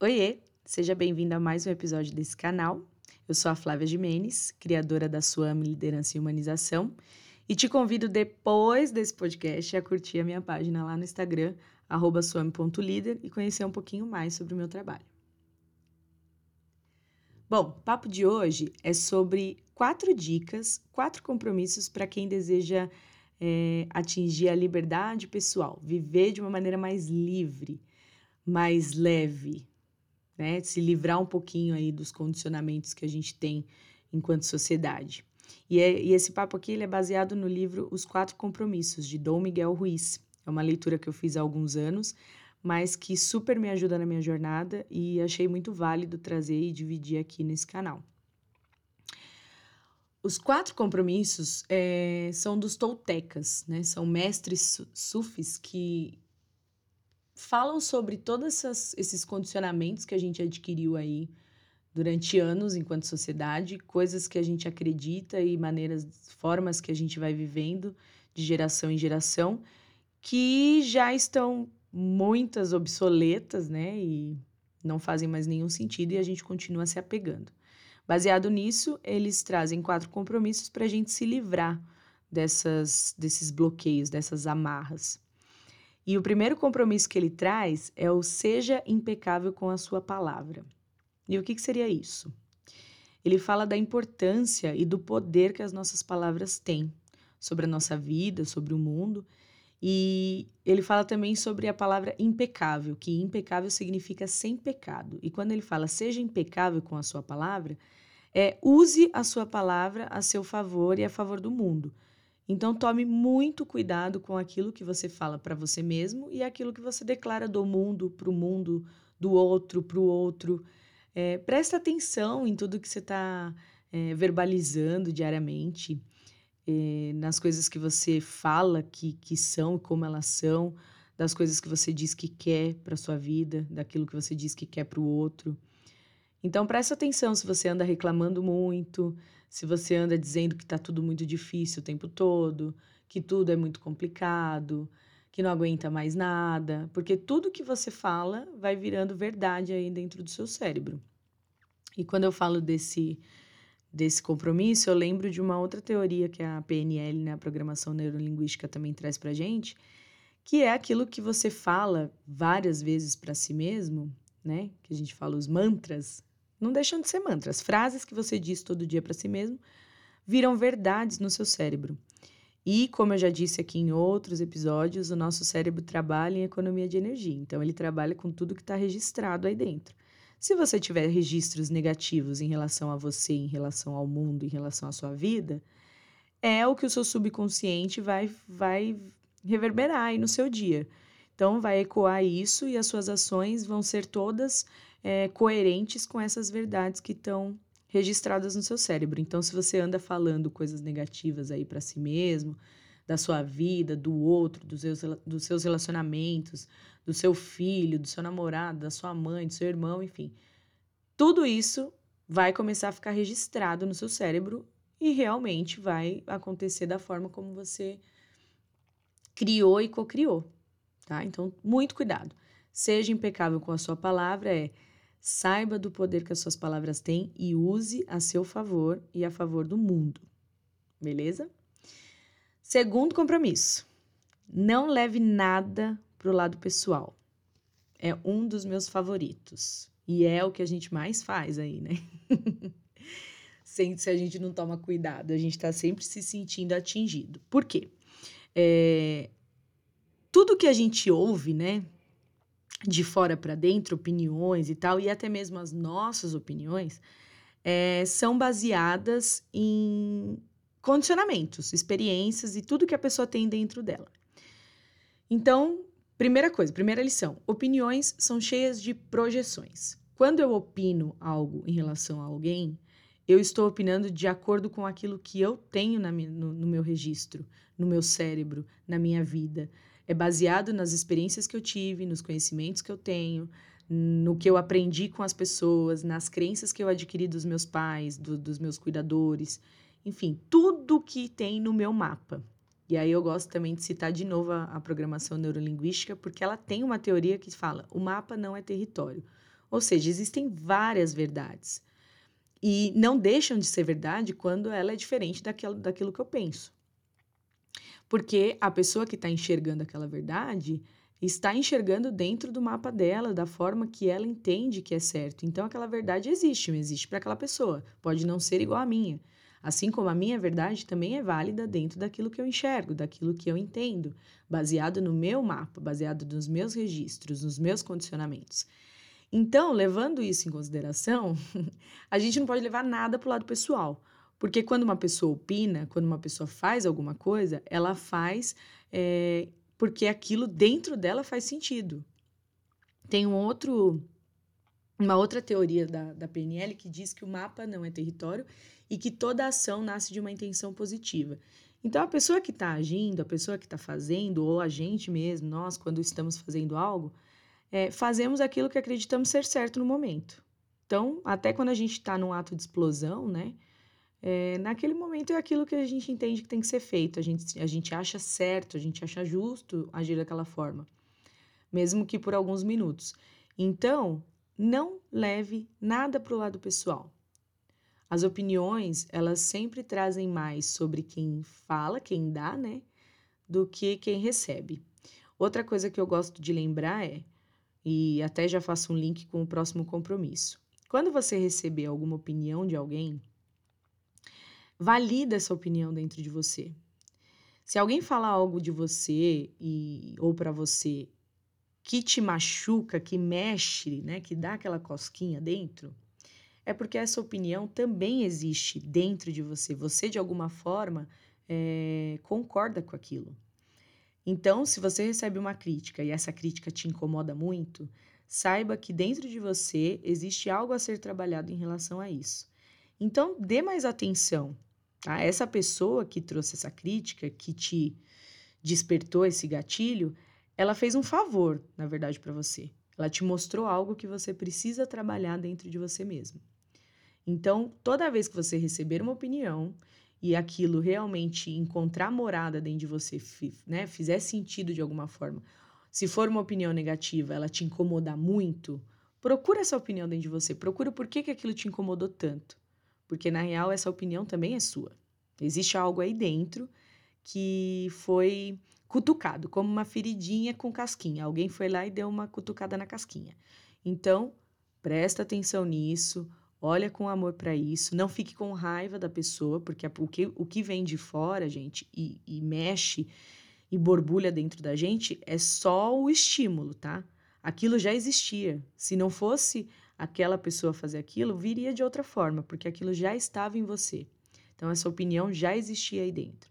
Oiê, seja bem-vindo a mais um episódio desse canal. Eu sou a Flávia Jimenez, criadora da Suame Liderança e Humanização, e te convido depois desse podcast a curtir a minha página lá no Instagram, suame.líder, e conhecer um pouquinho mais sobre o meu trabalho. Bom, o papo de hoje é sobre quatro dicas, quatro compromissos para quem deseja é, atingir a liberdade pessoal, viver de uma maneira mais livre, mais leve, né? Se livrar um pouquinho aí dos condicionamentos que a gente tem enquanto sociedade. E, é, e esse papo aqui é baseado no livro Os Quatro Compromissos, de Dom Miguel Ruiz. É uma leitura que eu fiz há alguns anos, mas que super me ajuda na minha jornada e achei muito válido trazer e dividir aqui nesse canal. Os quatro compromissos é, são dos toltecas, né? São mestres sufis que falam sobre todos esses condicionamentos que a gente adquiriu aí durante anos enquanto sociedade, coisas que a gente acredita e maneiras, formas que a gente vai vivendo de geração em geração, que já estão muitas obsoletas, né? E não fazem mais nenhum sentido e a gente continua se apegando. Baseado nisso, eles trazem quatro compromissos para a gente se livrar dessas, desses bloqueios, dessas amarras. E o primeiro compromisso que ele traz é o seja impecável com a sua palavra. E o que, que seria isso? Ele fala da importância e do poder que as nossas palavras têm sobre a nossa vida, sobre o mundo. E ele fala também sobre a palavra impecável, que impecável significa sem pecado. E quando ele fala seja impecável com a sua palavra, é use a sua palavra a seu favor e a favor do mundo. Então, tome muito cuidado com aquilo que você fala para você mesmo e aquilo que você declara do mundo para o mundo, do outro para o outro. É, presta atenção em tudo que você está é, verbalizando diariamente, é, nas coisas que você fala que, que são e como elas são, das coisas que você diz que quer para sua vida, daquilo que você diz que quer para o outro. Então, presta atenção se você anda reclamando muito, se você anda dizendo que está tudo muito difícil o tempo todo, que tudo é muito complicado, que não aguenta mais nada, porque tudo que você fala vai virando verdade aí dentro do seu cérebro. E quando eu falo desse desse compromisso, eu lembro de uma outra teoria que a PNL, né, a programação neurolinguística também traz pra gente, que é aquilo que você fala várias vezes para si mesmo, né? Que a gente fala os mantras, não deixam de ser mantras. Frases que você diz todo dia para si mesmo viram verdades no seu cérebro. E, como eu já disse aqui em outros episódios, o nosso cérebro trabalha em economia de energia. Então, ele trabalha com tudo que está registrado aí dentro. Se você tiver registros negativos em relação a você, em relação ao mundo, em relação à sua vida, é o que o seu subconsciente vai, vai reverberar aí no seu dia. Então, vai ecoar isso e as suas ações vão ser todas é, coerentes com essas verdades que estão registradas no seu cérebro. Então, se você anda falando coisas negativas aí para si mesmo, da sua vida, do outro, dos seus, dos seus relacionamentos, do seu filho, do seu namorado, da sua mãe, do seu irmão, enfim, tudo isso vai começar a ficar registrado no seu cérebro e realmente vai acontecer da forma como você criou e cocriou, tá? Então, muito cuidado. Seja impecável com a sua palavra, é Saiba do poder que as suas palavras têm e use a seu favor e a favor do mundo. Beleza? Segundo compromisso: não leve nada para o lado pessoal. É um dos meus favoritos. E é o que a gente mais faz aí, né? se a gente não toma cuidado, a gente está sempre se sentindo atingido. Por quê? É, tudo que a gente ouve, né? De fora para dentro, opiniões e tal, e até mesmo as nossas opiniões, é, são baseadas em condicionamentos, experiências e tudo que a pessoa tem dentro dela. Então, primeira coisa, primeira lição: opiniões são cheias de projeções. Quando eu opino algo em relação a alguém, eu estou opinando de acordo com aquilo que eu tenho minha, no, no meu registro, no meu cérebro, na minha vida é baseado nas experiências que eu tive, nos conhecimentos que eu tenho, no que eu aprendi com as pessoas, nas crenças que eu adquiri dos meus pais, do, dos meus cuidadores, enfim, tudo que tem no meu mapa. E aí eu gosto também de citar de novo a, a programação neurolinguística, porque ela tem uma teoria que fala: o mapa não é território. Ou seja, existem várias verdades. E não deixam de ser verdade quando ela é diferente daquilo, daquilo que eu penso. Porque a pessoa que está enxergando aquela verdade está enxergando dentro do mapa dela, da forma que ela entende que é certo. Então, aquela verdade existe, existe para aquela pessoa. Pode não ser igual à minha. Assim como a minha verdade também é válida dentro daquilo que eu enxergo, daquilo que eu entendo, baseado no meu mapa, baseado nos meus registros, nos meus condicionamentos. Então, levando isso em consideração, a gente não pode levar nada para o lado pessoal. Porque quando uma pessoa opina, quando uma pessoa faz alguma coisa, ela faz é, porque aquilo dentro dela faz sentido. Tem um outro, uma outra teoria da, da PNL que diz que o mapa não é território e que toda ação nasce de uma intenção positiva. Então, a pessoa que está agindo, a pessoa que está fazendo, ou a gente mesmo, nós, quando estamos fazendo algo, é, fazemos aquilo que acreditamos ser certo no momento. Então, até quando a gente está num ato de explosão, né? É, naquele momento é aquilo que a gente entende que tem que ser feito, a gente, a gente acha certo, a gente acha justo agir daquela forma, mesmo que por alguns minutos. Então, não leve nada para o lado pessoal. As opiniões, elas sempre trazem mais sobre quem fala, quem dá, né, do que quem recebe. Outra coisa que eu gosto de lembrar é, e até já faço um link com o próximo compromisso. Quando você receber alguma opinião de alguém, valida essa opinião dentro de você. Se alguém falar algo de você e ou para você que te machuca, que mexe, né, que dá aquela cosquinha dentro, é porque essa opinião também existe dentro de você. Você de alguma forma é, concorda com aquilo. Então, se você recebe uma crítica e essa crítica te incomoda muito, saiba que dentro de você existe algo a ser trabalhado em relação a isso. Então, dê mais atenção a essa pessoa que trouxe essa crítica, que te despertou esse gatilho, ela fez um favor, na verdade, para você. Ela te mostrou algo que você precisa trabalhar dentro de você mesmo. Então, toda vez que você receber uma opinião e aquilo realmente encontrar morada dentro de você, né, fizer sentido de alguma forma, se for uma opinião negativa, ela te incomodar muito, procura essa opinião dentro de você, procura por que, que aquilo te incomodou tanto. Porque na real essa opinião também é sua. Existe algo aí dentro que foi cutucado, como uma feridinha com casquinha. Alguém foi lá e deu uma cutucada na casquinha. Então, presta atenção nisso, olha com amor para isso, não fique com raiva da pessoa, porque o que, o que vem de fora, gente, e, e mexe e borbulha dentro da gente é só o estímulo, tá? Aquilo já existia. Se não fosse aquela pessoa fazer aquilo, viria de outra forma, porque aquilo já estava em você. Então, essa opinião já existia aí dentro.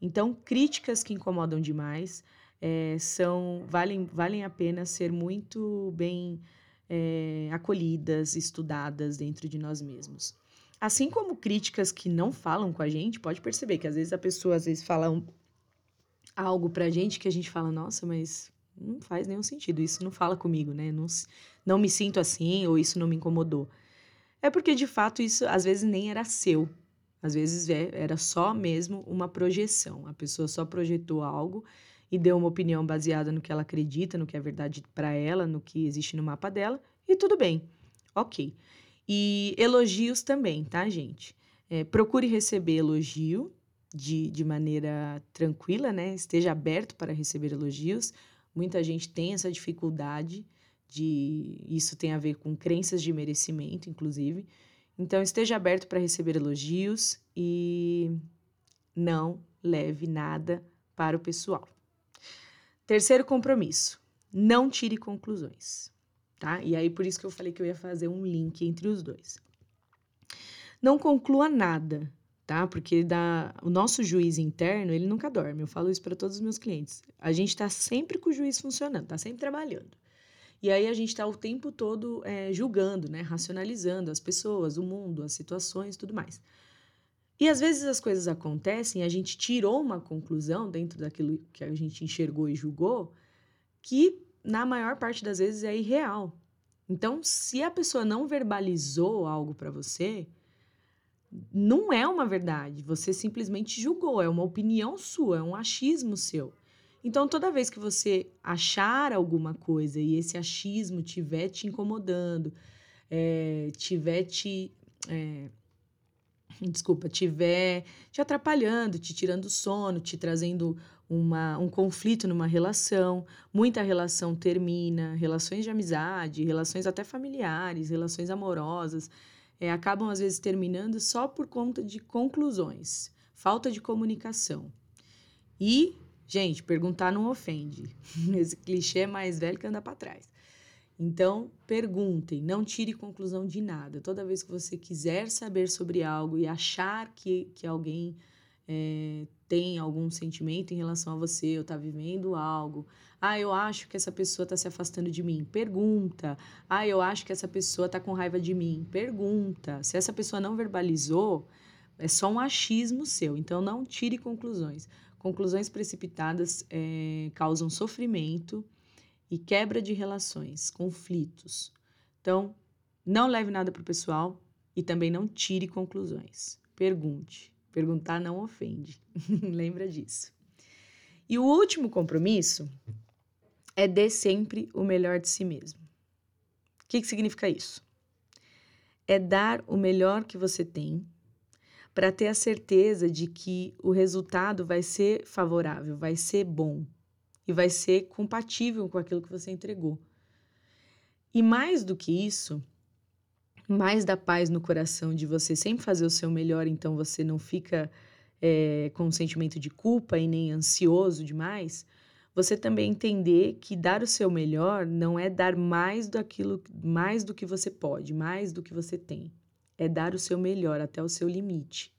Então, críticas que incomodam demais é, são valem, valem a pena ser muito bem é, acolhidas, estudadas dentro de nós mesmos. Assim como críticas que não falam com a gente, pode perceber que às vezes a pessoa às vezes fala um, algo pra gente que a gente fala, nossa, mas não faz nenhum sentido, isso não fala comigo, né? Não, não me sinto assim ou isso não me incomodou. É porque de fato isso às vezes nem era seu. Às vezes é, era só mesmo uma projeção. A pessoa só projetou algo e deu uma opinião baseada no que ela acredita, no que é verdade para ela, no que existe no mapa dela, e tudo bem. Ok. E elogios também, tá, gente? É, procure receber elogio de, de maneira tranquila, né? Esteja aberto para receber elogios. Muita gente tem essa dificuldade de isso tem a ver com crenças de merecimento, inclusive. Então esteja aberto para receber elogios e não leve nada para o pessoal. Terceiro compromisso: não tire conclusões, tá? E aí por isso que eu falei que eu ia fazer um link entre os dois. Não conclua nada, tá? Porque da, o nosso juiz interno, ele nunca dorme. Eu falo isso para todos os meus clientes. A gente está sempre com o juiz funcionando, está sempre trabalhando. E aí a gente está o tempo todo é, julgando, né? Racionalizando as pessoas, o mundo, as situações, tudo mais. E às vezes as coisas acontecem, a gente tirou uma conclusão dentro daquilo que a gente enxergou e julgou, que na maior parte das vezes é irreal. Então, se a pessoa não verbalizou algo para você, não é uma verdade. Você simplesmente julgou, é uma opinião sua, é um achismo seu. Então, toda vez que você achar alguma coisa e esse achismo tiver te incomodando, é, tiver te. É, desculpa, tiver te atrapalhando, te tirando sono, te trazendo uma, um conflito numa relação, muita relação termina, relações de amizade, relações até familiares, relações amorosas, é, acabam às vezes terminando só por conta de conclusões, falta de comunicação. E, gente, perguntar não ofende. Esse clichê é mais velho que andar para trás. Então, perguntem, não tire conclusão de nada. Toda vez que você quiser saber sobre algo e achar que, que alguém é, tem algum sentimento em relação a você, ou está vivendo algo. Ah, eu acho que essa pessoa está se afastando de mim. Pergunta. Ah, eu acho que essa pessoa está com raiva de mim. Pergunta. Se essa pessoa não verbalizou, é só um achismo seu. Então, não tire conclusões. Conclusões precipitadas é, causam sofrimento e quebra de relações, conflitos. Então, não leve nada para o pessoal e também não tire conclusões. Pergunte. Perguntar não ofende. Lembra disso. E o último compromisso é dê sempre o melhor de si mesmo. O que, que significa isso? É dar o melhor que você tem para ter a certeza de que o resultado vai ser favorável, vai ser bom e vai ser compatível com aquilo que você entregou. E mais do que isso, mais da paz no coração de você sempre fazer o seu melhor, então você não fica é, com um sentimento de culpa e nem ansioso demais, você também entender que dar o seu melhor não é dar mais daquilo, mais do que você pode, mais do que você tem. É dar o seu melhor até o seu limite.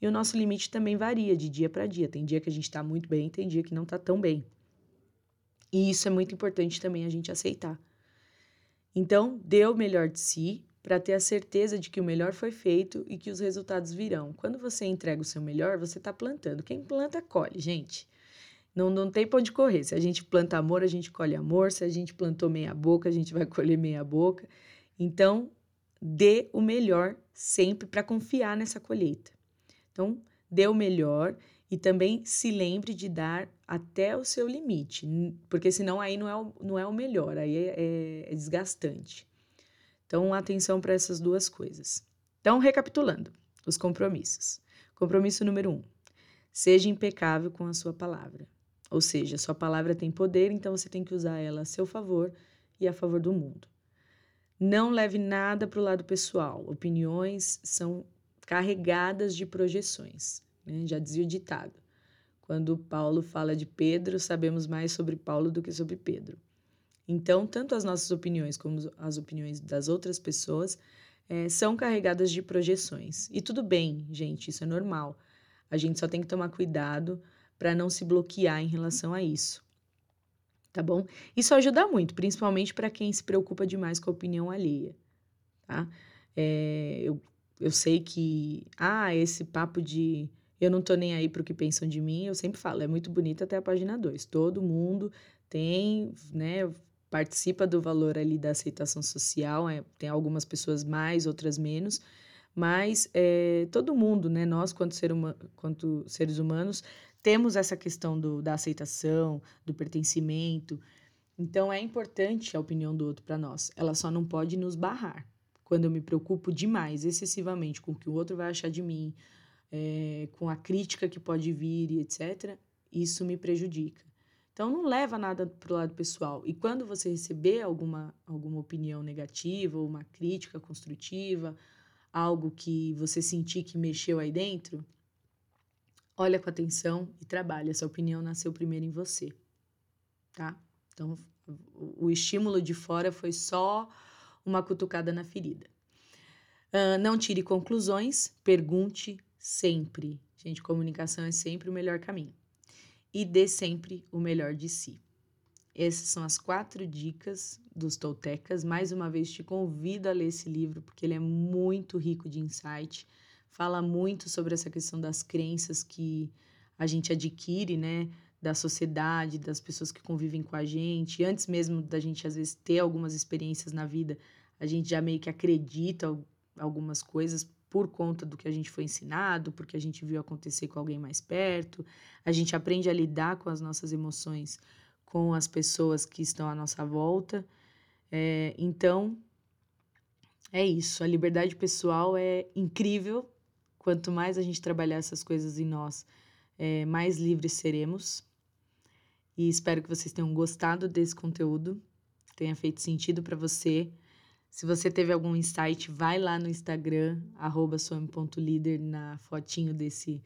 E o nosso limite também varia de dia para dia. Tem dia que a gente está muito bem, tem dia que não está tão bem. E isso é muito importante também a gente aceitar. Então, dê o melhor de si, para ter a certeza de que o melhor foi feito e que os resultados virão. Quando você entrega o seu melhor, você está plantando. Quem planta, colhe, gente. Não, não tem para onde correr. Se a gente planta amor, a gente colhe amor. Se a gente plantou meia boca, a gente vai colher meia boca. Então, dê o melhor sempre para confiar nessa colheita. Então, dê o melhor e também se lembre de dar até o seu limite, porque senão aí não é o, não é o melhor, aí é, é, é desgastante. Então, atenção para essas duas coisas. Então, recapitulando os compromissos. Compromisso número um: seja impecável com a sua palavra. Ou seja, sua palavra tem poder, então você tem que usar ela a seu favor e a favor do mundo. Não leve nada para o lado pessoal. Opiniões são carregadas de projeções. Né? Já dizia o ditado. Quando Paulo fala de Pedro, sabemos mais sobre Paulo do que sobre Pedro. Então, tanto as nossas opiniões como as opiniões das outras pessoas é, são carregadas de projeções. E tudo bem, gente, isso é normal. A gente só tem que tomar cuidado para não se bloquear em relação a isso. Tá bom? Isso ajuda muito, principalmente para quem se preocupa demais com a opinião alheia. Tá? É, eu, eu sei que, ah, esse papo de eu não tô nem aí para o que pensam de mim, eu sempre falo, é muito bonito até a página 2. Todo mundo tem, né, participa do valor ali da aceitação social, é, tem algumas pessoas mais, outras menos, mas é, todo mundo, né, nós, quanto, ser uma, quanto seres humanos, temos essa questão do, da aceitação, do pertencimento. Então, é importante a opinião do outro para nós. Ela só não pode nos barrar. Quando eu me preocupo demais, excessivamente, com o que o outro vai achar de mim, é, com a crítica que pode vir e etc., isso me prejudica. Então, não leva nada para o lado pessoal. E quando você receber alguma, alguma opinião negativa ou uma crítica construtiva, algo que você sentir que mexeu aí dentro, olha com atenção e trabalha. Essa opinião nasceu primeiro em você, tá? Então, o estímulo de fora foi só uma cutucada na ferida. Uh, não tire conclusões, pergunte sempre. Gente, comunicação é sempre o melhor caminho e dê sempre o melhor de si. Essas são as quatro dicas dos Toltecas. Mais uma vez te convido a ler esse livro porque ele é muito rico de insight. Fala muito sobre essa questão das crenças que a gente adquire, né, da sociedade, das pessoas que convivem com a gente. Antes mesmo da gente às vezes ter algumas experiências na vida, a gente já meio que acredita algumas coisas por conta do que a gente foi ensinado, porque a gente viu acontecer com alguém mais perto. A gente aprende a lidar com as nossas emoções com as pessoas que estão à nossa volta. É, então, é isso. A liberdade pessoal é incrível. Quanto mais a gente trabalhar essas coisas em nós, é, mais livres seremos. E espero que vocês tenham gostado desse conteúdo, tenha feito sentido para você. Se você teve algum insight, vai lá no Instagram, some.líder, na fotinho desse,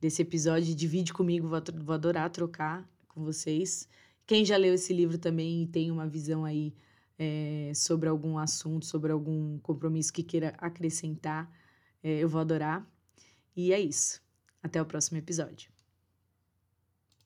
desse episódio. Divide comigo, vou, adorar trocar com vocês. Quem já leu esse livro também e tem uma visão aí é, sobre algum assunto, sobre algum compromisso que queira acrescentar, é, eu vou adorar. E é isso. Até o próximo episódio.